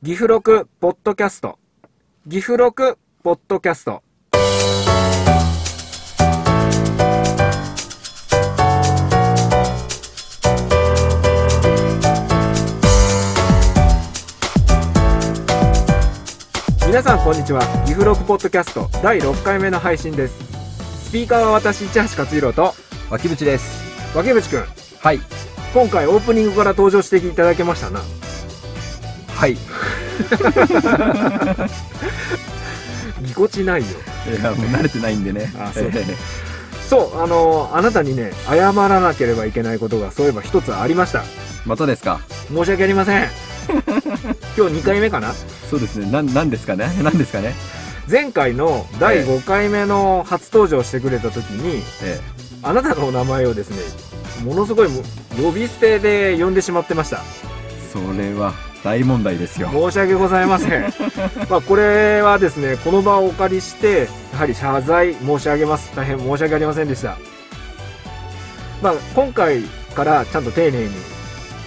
岐阜録ポッドキャスト。岐阜録ポッドキャスト。皆さんこんにちは。岐阜録ポッドキャスト第6回目の配信です。スピーカーは私市橋勝弘と脇淵です。脇淵くんはい。今回オープニングから登場していただけましたな。はいい ぎこちないよ。やもう慣れてないんでね。あそう。ええそうあのあなたにね謝らなければいけないことがそういえば一つありました。またですか？申し訳ありません。今日2回目かな？そうですね。なんなんですかね？なんですかね？前回の第ええ。5回目の初登場してくれた時にえあなたのお名前をですねものすごいも呼び捨てで呼んでしまってました。えそれは大問題ですよ。申し訳ございません。まあこれはですねこの場をお借りしてやはり謝罪申し上げます。大変申し訳ありませんでした。まあ今回からちゃんと丁寧に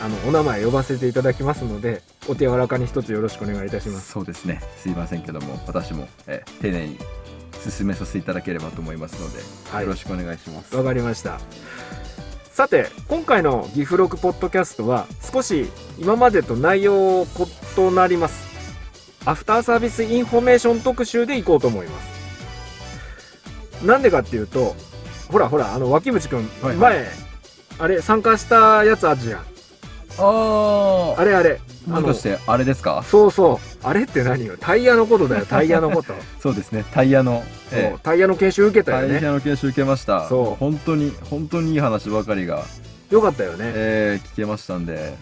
あのお名前呼ばせていただきますのでお手柔らかに一つよろしくお願いいたします。そうですね。すいませんけども私も、ええ丁寧に進めさせていただければと思いますので、はい。よろしくお願いします。わかりましたさて今回のギフロクポッドキャストは少し今までと内容異なります。アフターサービスインフォメーション特集でいこうと思います。なんでかっていうとほらほらあの脇淵くん、はいはい。前あれ参加したやつあるじゃん。ああれあれ。あのもしかしてあれですか？そうそうあれって何よ？タイヤのことだよ タイヤのこと、そうですねタイヤの、えそうタイヤの研修受けたえタイよねヤの研修受けました。そう。本当に本当にいい話ばかりが、よかったよね。ええ聞けましたんで。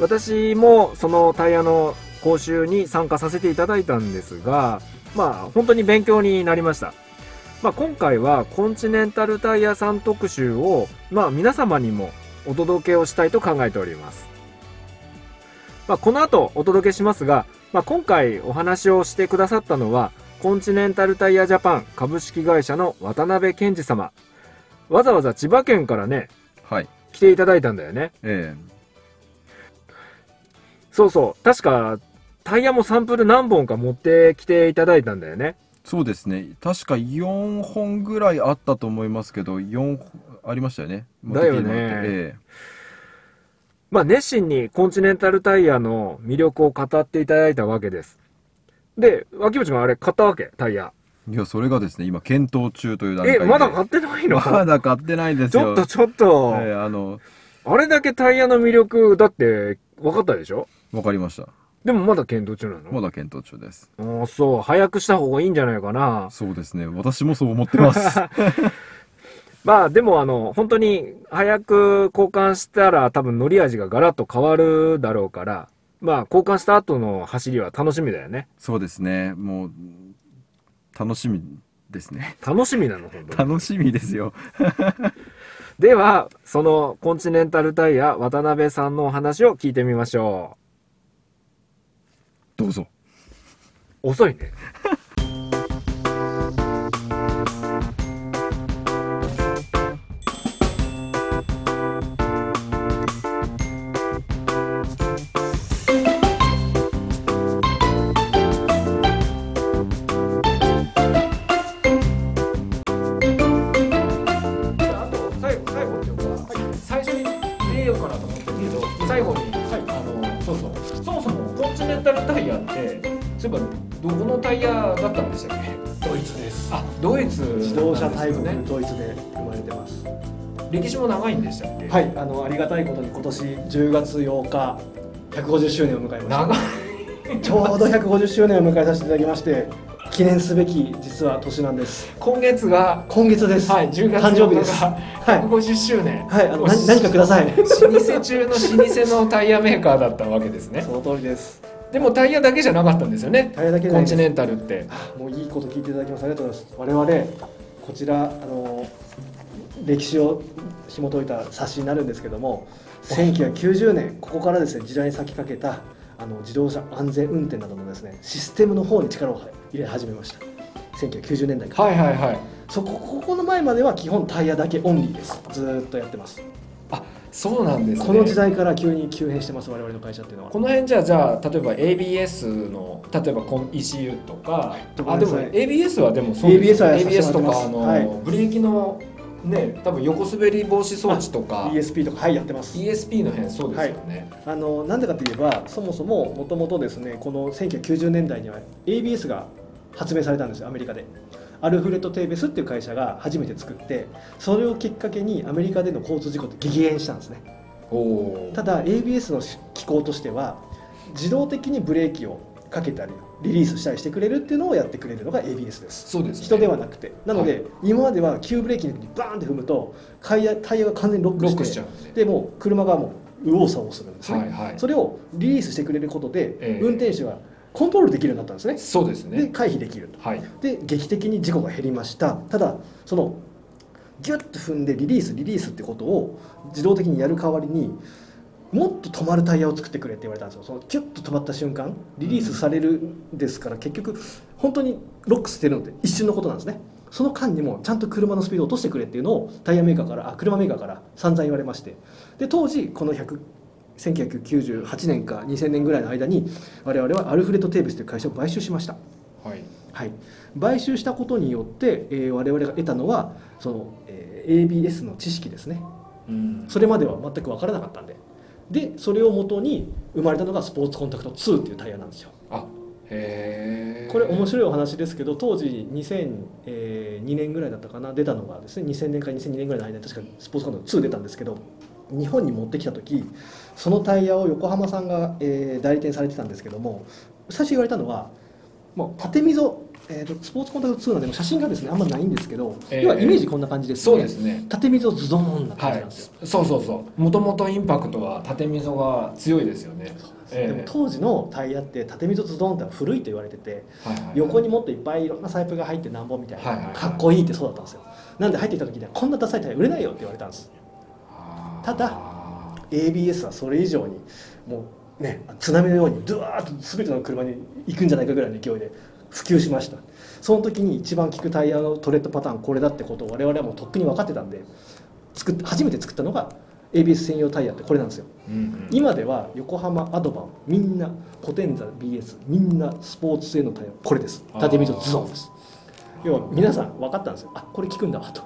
私もそのタイヤの講習に参加させていただいたんですがまあ本当に勉強になりました、まあ、今回はコンチネンタルタイヤさん特集をまあ皆様にもお届けをしたいと考えております、まあ、この後お届けしますが、まあ、今回お話をしてくださったのはコンチネンタルタイヤジャパン株式会社の渡辺健二様。わざわざ千葉県からねはい。来ていただいたんだよね。えそうそう。確か、タイヤもサンプル何本か持ってきていただいたんだよね。えそうですね。確か4本ぐらいあったと思いますけど4ありましたよね。だよね持ってきてもらって。えまあ、熱心にコンチネンタルタイヤの魅力を語っていただいたわけです。で、脇淵君あれ買ったわけ？タイヤ。えいやそれがですね今検討中という段階え、でまだ買ってないの？まだ買ってないですよ。ちょっとちょっと、ええあのあれだけタイヤの魅力だって分かったでしょ？わかりました。でもまだ検討中なの？まだ検討中です。ああ、そう。早くした方がいいんじゃないかな。そうですね。私もそう思ってます まあでもあの本当に早く交換したら多分乗り味がガラッと変わるだろうからまあ交換した後の走りは楽しみだよね。そうですね。もう楽しみですね。楽しみなの本当に。楽しみですよ。ではそのコンチネンタルタイヤ渡辺さんのお話を聞いてみましょどうぞ。う遅いねそういえばどこのタイヤだったんでしたっけ？ドイツです。あドイツ自動車大国、ねドイツで生まれてます。歴史も長いんでしたっけ？はいあのありがたいことに今年10月8日150周年を迎えま長い。したちょうど150周年を迎えさせていただきまして記念すべき実は年なんです。今月が今月です、はい10月誕生日です。がはい。150周年。はいあの何何かください。老舗中の老舗のタイヤメーカーだったわけですね。その通りですでもタイヤだけじゃなかったんですよね。タイヤだけコンチネンタルって。もういいこと聞いていただきますありがとうございます。我々こちらあの歴史を紐解いた冊子になるんですけども1990年ここからですね時代に先駆けたあの自動車安全運転などのですねシステムの方に力を入れ始めました。1990年代から、はいはいはい。そこここの前までは基本タイヤだけオンリーです。ずーっとやってますそうなんですね。この時代から急に急変してます我々の会社っていうのは。この辺じゃあじゃあ例えば ABS の例えば ECU とかあでも ABS はでもそうです ABS ABS とかあの、はい。ブレーキのね多分横滑り防止装置とか。ESP とかはいやってます。ESP の辺そうですよね、あのなんでかといえばそもそももともとですねこの1990年代には ABS が発明されたんですよアメリカでアルフレッド・テーベスっていう会社が初めて作ってそれをきっかけにアメリカでの交通事故って激減したんですね。ただ ABS の機構としては自動的にブレーキをかけたりリリースしたりしてくれるっていうのをやってくれるのが ABS です。そうです、ね、人ではなくて。なので、はい。今までは急ブレーキにバーンって踏むとタイヤタイヤが完全にロックしちゃうんで。でもう車がもう右往左往するんですね、はいはい。それをリリースしてくれることで、ええ。運転手がコントロールできるようになったんですね。そうですね。で回避できると。はい。で劇的に事故が減りました。ただそのギュッと踏んでリリースリリースってことを自動的にやる代わりにもっと止まるタイヤを作ってくれって言われたんですよ。そのキュッと止まった瞬間リリースされるんですから結局本当にロックしてるのって一瞬のことなんですね。その間にもちゃんと車のスピードを落としてくれっていうのをタイヤメーカーからあ車メーカーから散々言われまして。で当時この100 1998年か2000年ぐらいの間に我々はアルフレッド・テーベスという会社を買収しました。はい。はい、買収したことによって、えー我々が得たのはその、えー ABS の知識ですね。うん。それまでは全く分からなかったんで。でそれをもとに生まれたのがスポーツコンタクト2っていうタイヤなんですよ。あへえこれ面白いお話ですけど当時2002年ぐらいだったかな出たのがですね2000年から2002年ぐらいの間に確かスポーツコンタクト2出たんですけど日本に持ってきた時そのタイヤを横浜さんが、えー代理店されてたんですけども最初言われたのはもう縦溝、えーとスポーツコンタクト2なんでも写真がですねあんまないんですけど、えー。要はイメージこんな感じですね。うですね。縦溝ズドーンな感はいじなんですよ、そうそうそう。もともとインパクトは縦溝が強いですよね。ええでも当時のタイヤって縦溝ズドーンって古いと言われててはいはいはい。横にもっといっぱいいろんなサイプが入ってなんぼみたいな、はいはいはい。かっこいいってそうだったんですよ。なんで入ってきた時にはこんなダサいタイヤ売れないよって言われたんです。ただ ABS はそれ以上にもうね津波のようにドワーッと全ての車に行くんじゃないかぐらいの勢いで普及しました。その時に一番効くタイヤのトレッドパターンこれだってことを我々はもうとっくに分かってたんで作っ初めて作ったのが ABS 専用タイヤってこれなんですよ。うんうん。今では横浜アドバンみんなポテンザ BS みんなスポーツ製のタイヤこれです。縦溝ズドンです。要は皆さん分かったんですよ。あこれ効くんだわと。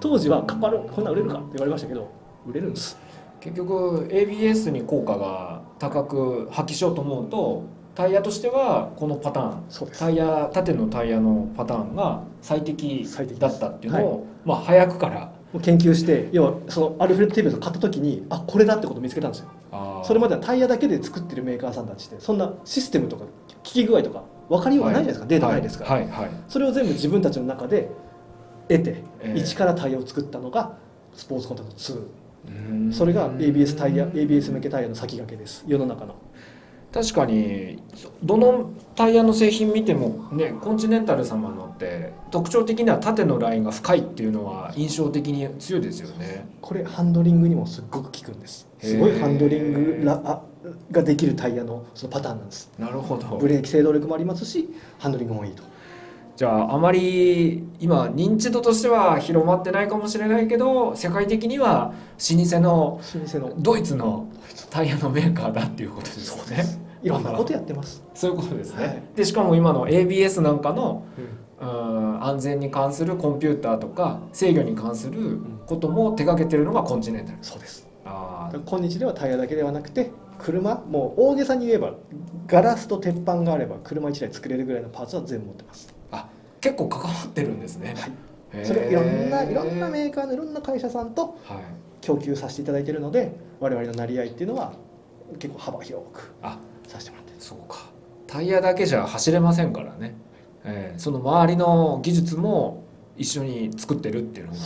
当時はカッパルこんなん売れるかって言われましたけど売れるんです結局 ABS に効果が高く発揮しようと思うとタイヤとしてはこのパターンタイヤ縦のタイヤのパターンが最適だったっていうのを、まあ早くから研究して要はそのアルフレッド・テーベスを買った時にあこれだってことを見つけたんですよ。それまではタイヤだけで作ってるメーカーさんたちってそんなシステムとか効き具合とか分かりようがないじゃないですか、データないですから、はい。はい、はい。それを全部自分たちの中で得て、ええ一からタイヤを作ったのがスポーツコンタクト2うー。んそれが ABS タイヤ ABS 向けタイヤの先駆けです。世の中の。確かにどのタイヤの製品見てもねコンチネンタル様のって特徴的には縦のラインが深いっていうのは印象的に強いですよね。これハンドリングにもすっごく効くんです。すごいハンドリングラあができるタイヤのそのパターンなんです。なるほど。ブレーキ制動力もありますしハンドリングもいいとじゃああまり今認知度としては広まってないかもしれないけど世界的には老舗の老舗の。ドイツのタイヤのメーカーだっていうことですよね。いろんなことやってます、そういうことですね、はい。でしかも今の ABS なんかのうん。うん安全に関するコンピューターとか制御に関することも手掛けてるのがコンチネンタル。そうです。あー。今日ではタイヤだけではなくて車もう大げさに言えばガラスと鉄板があれば車1台作れるぐらいのパーツは全部持ってます、結構関わってるんですね、はい、それをいろんないろんなメーカーのいろんな会社さんとはい。供給させていただいているので我々のなり合いっていうのは結構幅広くあさせてもらってる。そうか。タイヤだけじゃ走れませんからね、えーその周りの技術も一緒に作ってるっていうのが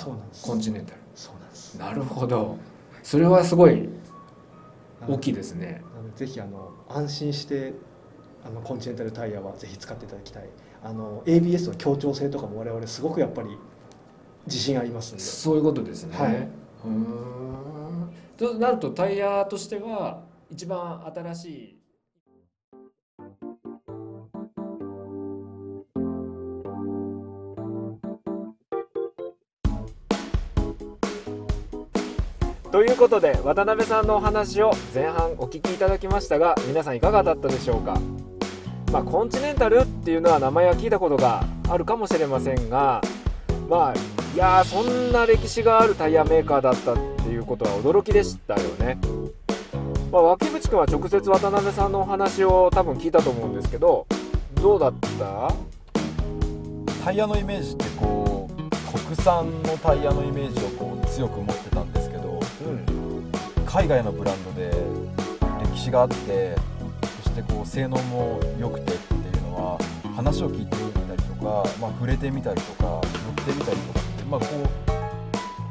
コンチネンタル。そうなんです。なるほど。それはすごい大きいですね。なのでぜひあの安心してあのコンチネンタルタイヤはぜひ使っていただきたいあの ABS の協調性とかも我々すごくやっぱり自信ありますんで。そういうことですね、はい。うーん。となるとタイヤとしては一番新しい。とということで渡辺さんのお話を前半お聞きいただきましたが皆さんいかがだったでしょうか？まあ、コンチネンタルっていうのは名前は聞いたことがあるかもしれませんがまあいやーそんな歴史があるタイヤメーカーだったっていうことは驚きでしたよね、まあ、脇淵君は直接渡辺さんのお話を多分聞いたと思うんですけどどうだった？タイヤのイメージってこう国産のタイヤのイメージをこう強く持ってたんですけどうん。海外のブランドで歴史があってそしてこう性能も良くてっていうのは話を聞いてみたりとか、まあ、触れてみたりとか乗ってみたりとかって、まあ、こ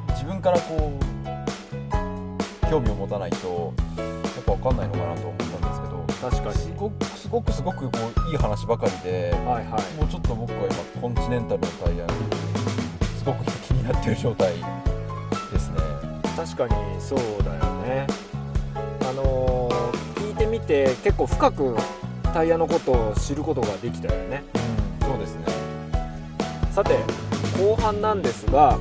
う自分からこう興味を持たないとやっぱ分かんないのかなと思ったんですけど確かに。すごくすごくすごくこういい話ばかりではいはい。もうちょっと僕は今コンチネンタルのタイヤにすごく気になってる状態ですね。確かにそうだよね。あのー聞いてみて結構深くタイヤのことを知ることができたよねうん、そうですね。さて後半なんですが、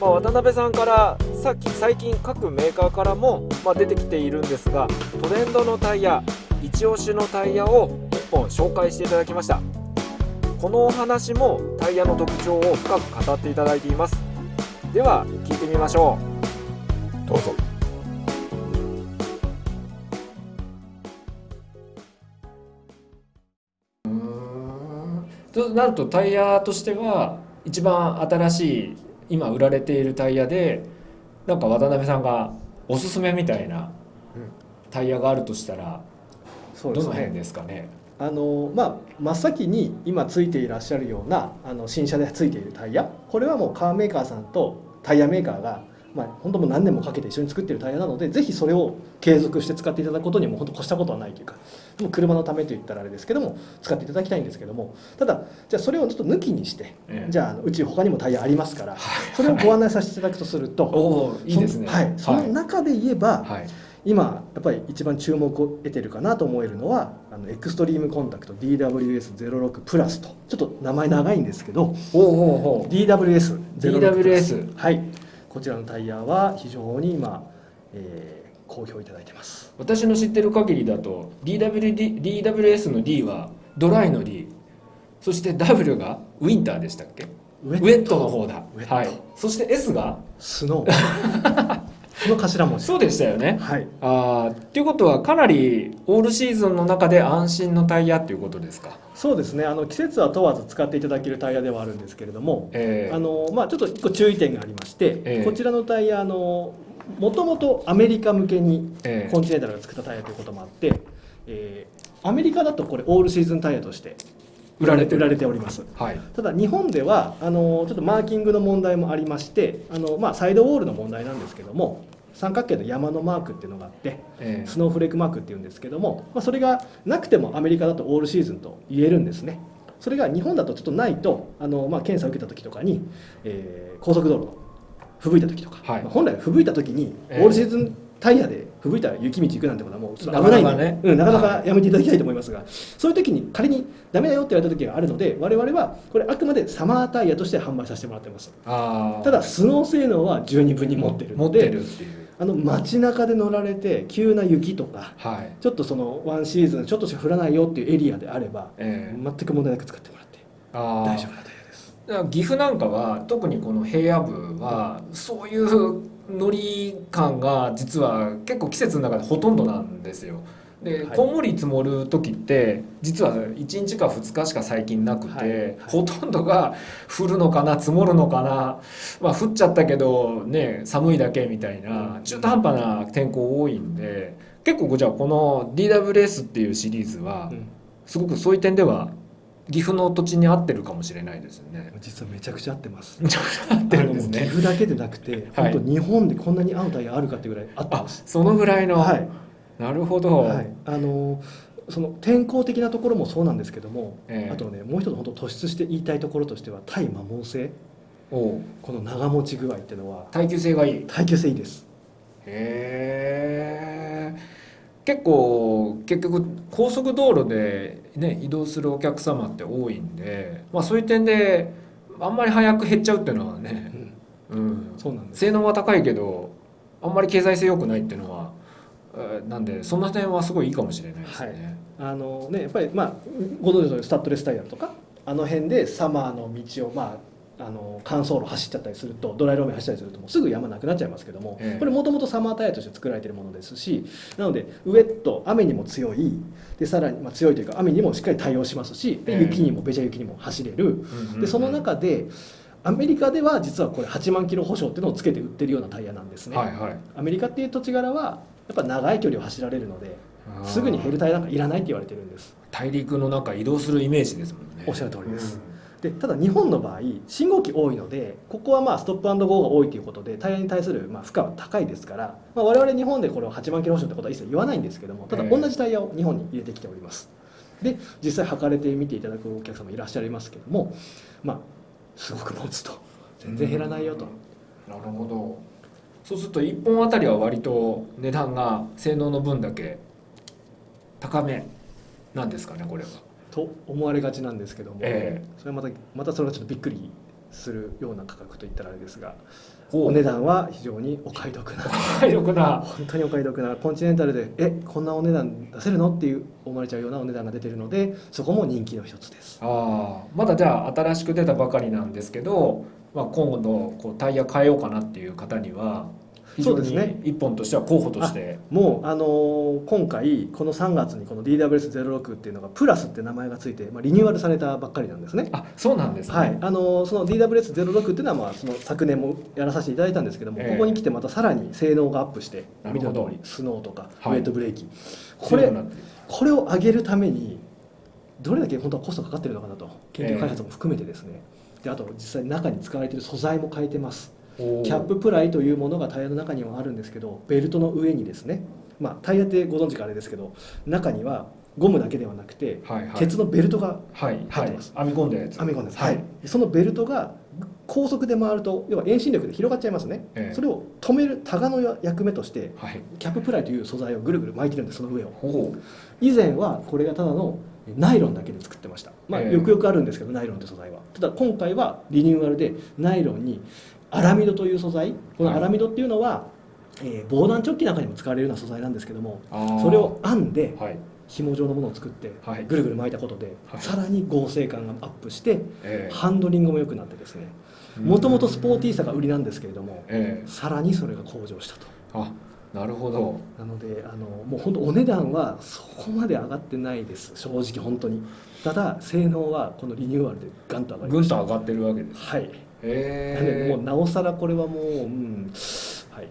まあ、渡辺さんからさっき最近各メーカーからも、まあ、出てきているんですがトレンドのタイヤ一押しのタイヤを1本紹介していただきましたこのお話もタイヤの特徴を深く語っていただいていますでは聞いてみましょうどうぞ。となるとタイヤとしては一番新しい今売られているタイヤでなんか渡辺さんがおすすめみたいなタイヤがあるとしたらどの辺ねですかね？あのまあ真っ先に今ついていらっしゃるようなあの新車でついているタイヤ。これはもうカーメーカーさんとタイヤメーカーがまあ、本当もう何年もかけて一緒に作っているタイヤなのでぜひそれを継続して使っていただくことにも本当越したことはないというかもう車のためといったらあれですけども使っていただきたいんですけどもただじゃあそれをちょっと抜きにしてええ。じゃあうち他にもタイヤありますからそれをご案内させていただくとするとおおいいですね。そのはい、その中で言えば、はい。今やっぱり一番注目を得てるかなと思えるのはあのエクストリームコンタクト DWS06 プラスとちょっと名前長いんですけどおおおお DWS06 プラス。DWS はいこちらのタイヤは非常に今、えー好評いただいてます。私の知ってる限りだと DWD DWS の D はドライの D そして W がウィンターでしたっけ？ウウェットの方だ。はい。そして S が？スノー その頭文字。そうでしたよね。はい。あーっていうことはかなりオールシーズンの中で安心のタイヤっていうことですか？そうですね。あの季節は問わず使っていただけるタイヤではあるんですけれどもえーあのまあ、ちょっと一個注意点がありまして、ええ。こちらのタイヤあのもともとアメリカ向けにえーコンチネンタルが作ったタイヤということもあって、えーアメリカだとこれオールシーズンタイヤとして売られてる売られております。はい。ただ日本ではあのちょっとマーキングの問題もありましてあの、まあ、サイドウォールの問題なんですけども三角形の山のマークっていうのがあってえスノーフレークマークっていうんですけども、まあ、それがなくてもアメリカだとオールシーズンと言えるんですね。それが日本だとちょっとないとあの、まあ、検査を受けた時とかに、えー高速道路の吹雪いた時とか、はい。まあ本来吹雪いた時にオえ。えールシーズンタイヤで吹雪いた雪道行くなんてことはもう危ないんで。なかなかね。うん、なかなはかやめていただきたいと思いますが、そういう時に仮にダメだよって言われた時があるので我々はこれあくまでサマータイヤとして販売させてもらってます。ただスノー性能は十二分に持ってる持ってのでるっていう。あの街中で乗られて急な雪とかはい。ちょっとそのワンシーズンちょっとしか降らないよっていうエリアであれば、えー全く問題なく使ってもらって大丈夫なタイヤです。岐阜なんかは特にこの平野部はそういう乗り感が実は結構季節の中でほとんどなんですよ。で、はい。こんもり積もる時って実は1日か2日しか最近なくて、はい。はい。ほとんどが降るのかな積もるのかな、まあ、降っちゃったけどね寒いだけみたいな中途半端な天候多いんで結構じゃあこの DWS っていうシリーズはうん。すごくそういう点では岐阜の土地に合ってるかもしれないですよね。実はめちゃくちゃ合ってます。合ってるんですあの岐ね。阜だけでなくて、はい本当日本でこんなに合うタイヤあるかっていうぐらい合ってあます。そのぐらいの、はい、なるほど、はい、あのその天候的なところもそうなんですけども、ええあとねもう一つ本当突出して言いたいところとしては対摩耗性この長持ち具合っていうのは耐久性がいい耐久性いいです。へえ結構結局高速道路で、ね、移動するお客様って多いんで、まあ、そういう点であんまり早く減っちゃうっていうのはね、うん、そうなんです。性能は高いけどあんまり経済性良くないっていうのは、えーなんでその点はすごいいいかもしれないですよね。あのねやっぱりまあご存知のスタッドレスタイヤとかあの辺でサマーの道をまああの乾燥路走っちゃったりするとドライローメン走ったりするともうすぐ山なくなっちゃいますけども、ええ。これもともとサマータイヤとして作られているものですしなのでウエット雨にも強いでさらに、まあ、強いというか雨にもしっかり対応しますしでええ。雪にもベジャ雪にも走れる。うんうんうんでその中でアメリカでは実はこれ8万キロ保証っていうのをつけて売ってるようなタイヤなんですね、はいはい。アメリカっていう土地柄はやっぱ長い距離を走られるのですぐに減るタイヤなんかいらないって言われてるんです。大陸の中移動するイメージですもんね。おっしゃる通りですでただ日本の場合信号機多いのでここはまあストップゴーが多いということでタイヤに対するまあ負荷は高いですから、まあ、我々日本でこれを8万キロ保証ってことは一切言わないんですけどもただええ同じタイヤを日本に入れてきております。で実際測れてみていただくお客様いらっしゃいますけどもまあすごく持つと。全然減らないよと、なるほど。そうすると1本あたりは割と値段が性能の分だけ高めなんですかねこれは。と思われがちなんですけども、えそれはまたまたそれはちょっとびっくりするような価格といったらあれですがおお値段は非常にお買い得な高いのかな。本当にお買い得なコンチネンタルでえこんなお値段出せるの？っていう思われちゃうようなお値段が出てるのでそこも人気の一つです。あーまだじゃあ新しく出たばかりなんですけど、まあ、今度こうタイヤ変えようかなっていう方には非常に一本としては候補として、もう、あのー今回この3月にこの DWS06 っていうのがプラスって名前がついて、まあ、リニューアルされたばっかりなんですね。あそうなんですね、はい、あのその DWS06 っていうのはまあその昨年もやらさせていただいたんですけども、ええ。ここに来てまたさらに性能がアップして見た通りスノーとかウはい。ェイトブレーキ、これこれを上げるためにどれだけ本当はコストかかってるのかなと研究開発も含めてですね、であと実際中に使われている素材も変えてますキャッププライというものがタイヤの中にはあるんですけどベルトの上にですね、まあ、タイヤってご存知かあれですけど中にはゴムだけではなくてはいはい。鉄のベルトがはいはい。入ってます。編み込んだやつ。編み込んでます、ははい。い、そのベルトが高速で回ると要は遠心力で広がっちゃいますね、ええ。それを止めるタガの役目としてはい。キャッププライという素材をぐるぐる巻いてるんですその上を。お以前はこれがただのナイロンだけで作ってました、まあ、ええ。よくよくあるんですけどナイロンって素材は。ただ今回はリニューアルでナイロンにアラミドという素材。このアラミドっていうのは、えー防弾チョッキなんかにも使われるような素材なんですけどもそれを編んではい。紐状のものを作ってはい。ぐるぐる巻いたことで、はい。さらに合成感がアップしてええ。ハンドリングも良くなってですね。もともとスポーティーさが売りなんですけれどもえさらにそれが向上したと。えあなるほど。なのであのもう本当お値段はそこまで上がってないです。正直本当に。ただ性能はこのリニューアルでガンと上がりぐました。んと上がってるわけですはいなのでえもうなおさらこれはもううんはい。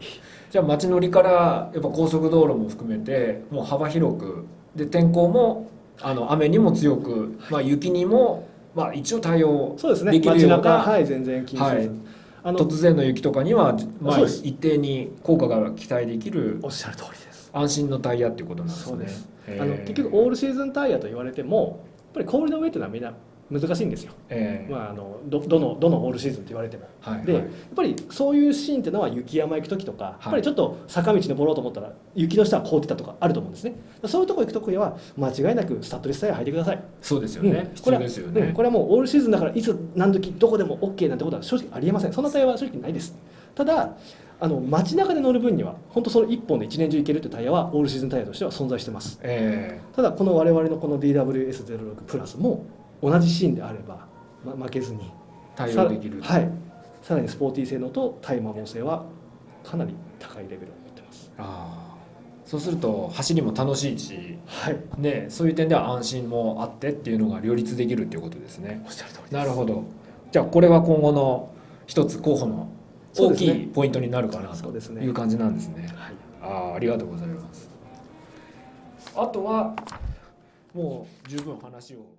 じゃあ街乗りからやっぱ高速道路も含めてもう幅広くで天候もあの雨にも強く、まあ、雪にも、まあ、一応対応そうですね。できる街中ような、はい全然気にせず、はい。あの突然の雪とかには、まあ一定に効果が期待できるおっしゃる通りです。安心のタイヤっていうことなんですね。そうです。えー。あの結局オールシーズンタイヤと言われてもやっぱり氷の上っていうのはみんな難しいんですよ、えーまあ、あのどどのどのオールシーズンと言われても。で、はいはい。やっぱりそういうシーンっていうのは雪山行く時とか、やっぱりちょっと坂道登ろうと思ったら雪の下は凍ってたとかあると思うんですね。そういうとこ行くときは間違いなくスタッドレスタイヤ履いてください、そうですよね、うん。これはうんこれはもうオールシーズンだからいつ何時どこでも OK なんてことは正直ありえません。そんなタイヤは正直ないです。ただあの街中で乗る分には本当その1本で1年中行けるってタイヤはオールシーズンタイヤとしては存在してます。えただこの我々のこの DWS06 プラスも同じシーンであれば、ま、負けずにー対応できる。さらはいさらにスポーティー性能と耐摩耗性はかなり高いレベルを持ってますあーそうすると走りも楽しいし、はいね、そういう点では安心もあってっていうのが両立できるっていうことですね。おっしゃる通りですなるほど。じゃあこれは今後の一つ候補の大きいポイントになるかなという感じなんですね。はいああありがとうございます。あとはもう十分話を。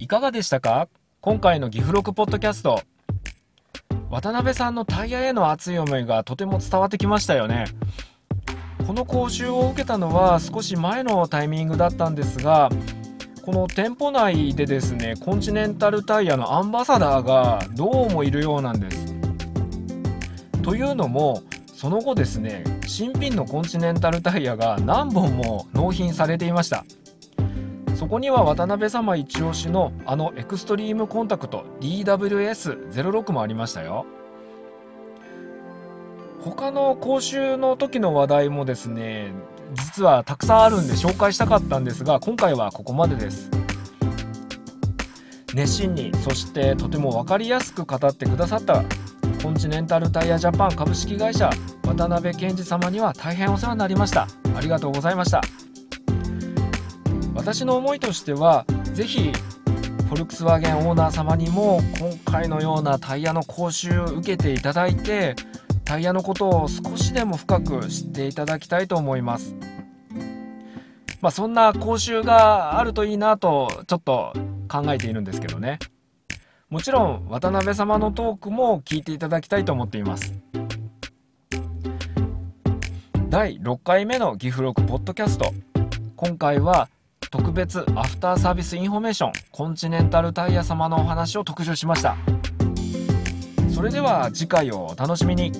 いかがでしたか？今回の岐阜録ポッドキャスト。渡辺さんのタイヤへの熱い思いがとても伝わってきましたよね。この講習を受けたのは少し前のタイミングだったんですがこの店舗内でですねコンチネンタルタイヤのアンバサダーがどうもいるようなんです。というのもその後ですね新品のコンチネンタルタイヤが何本も納品されていました。そこには渡辺様一押しのあのエクストリームコンタクト DWS06 もありましたよ。他の講習の時の話題もですね実はたくさんあるんで紹介したかったんですが今回はここまでです。熱心にそしてとても分かりやすく語ってくださったコンチネンタルタイヤジャパン株式会社渡辺健二様には大変お世話になりました。ありがとうございました。私の思いとしては是非フォルクスワーゲンオーナー様にも今回のようなタイヤの講習を受けていただいてタイヤのことを少しでも深く知っていただきたいと思います。まあそんな講習があるといいなとちょっと考えているんですけどね。もちろん渡辺様のトークも聞いていただきたいと思っています。第6回目のギフロクポッドキャスト。今回は特別アフターサービスインフォメーションコンチネンタルタイヤ様のお話を特集しました。それでは次回をお楽しみに。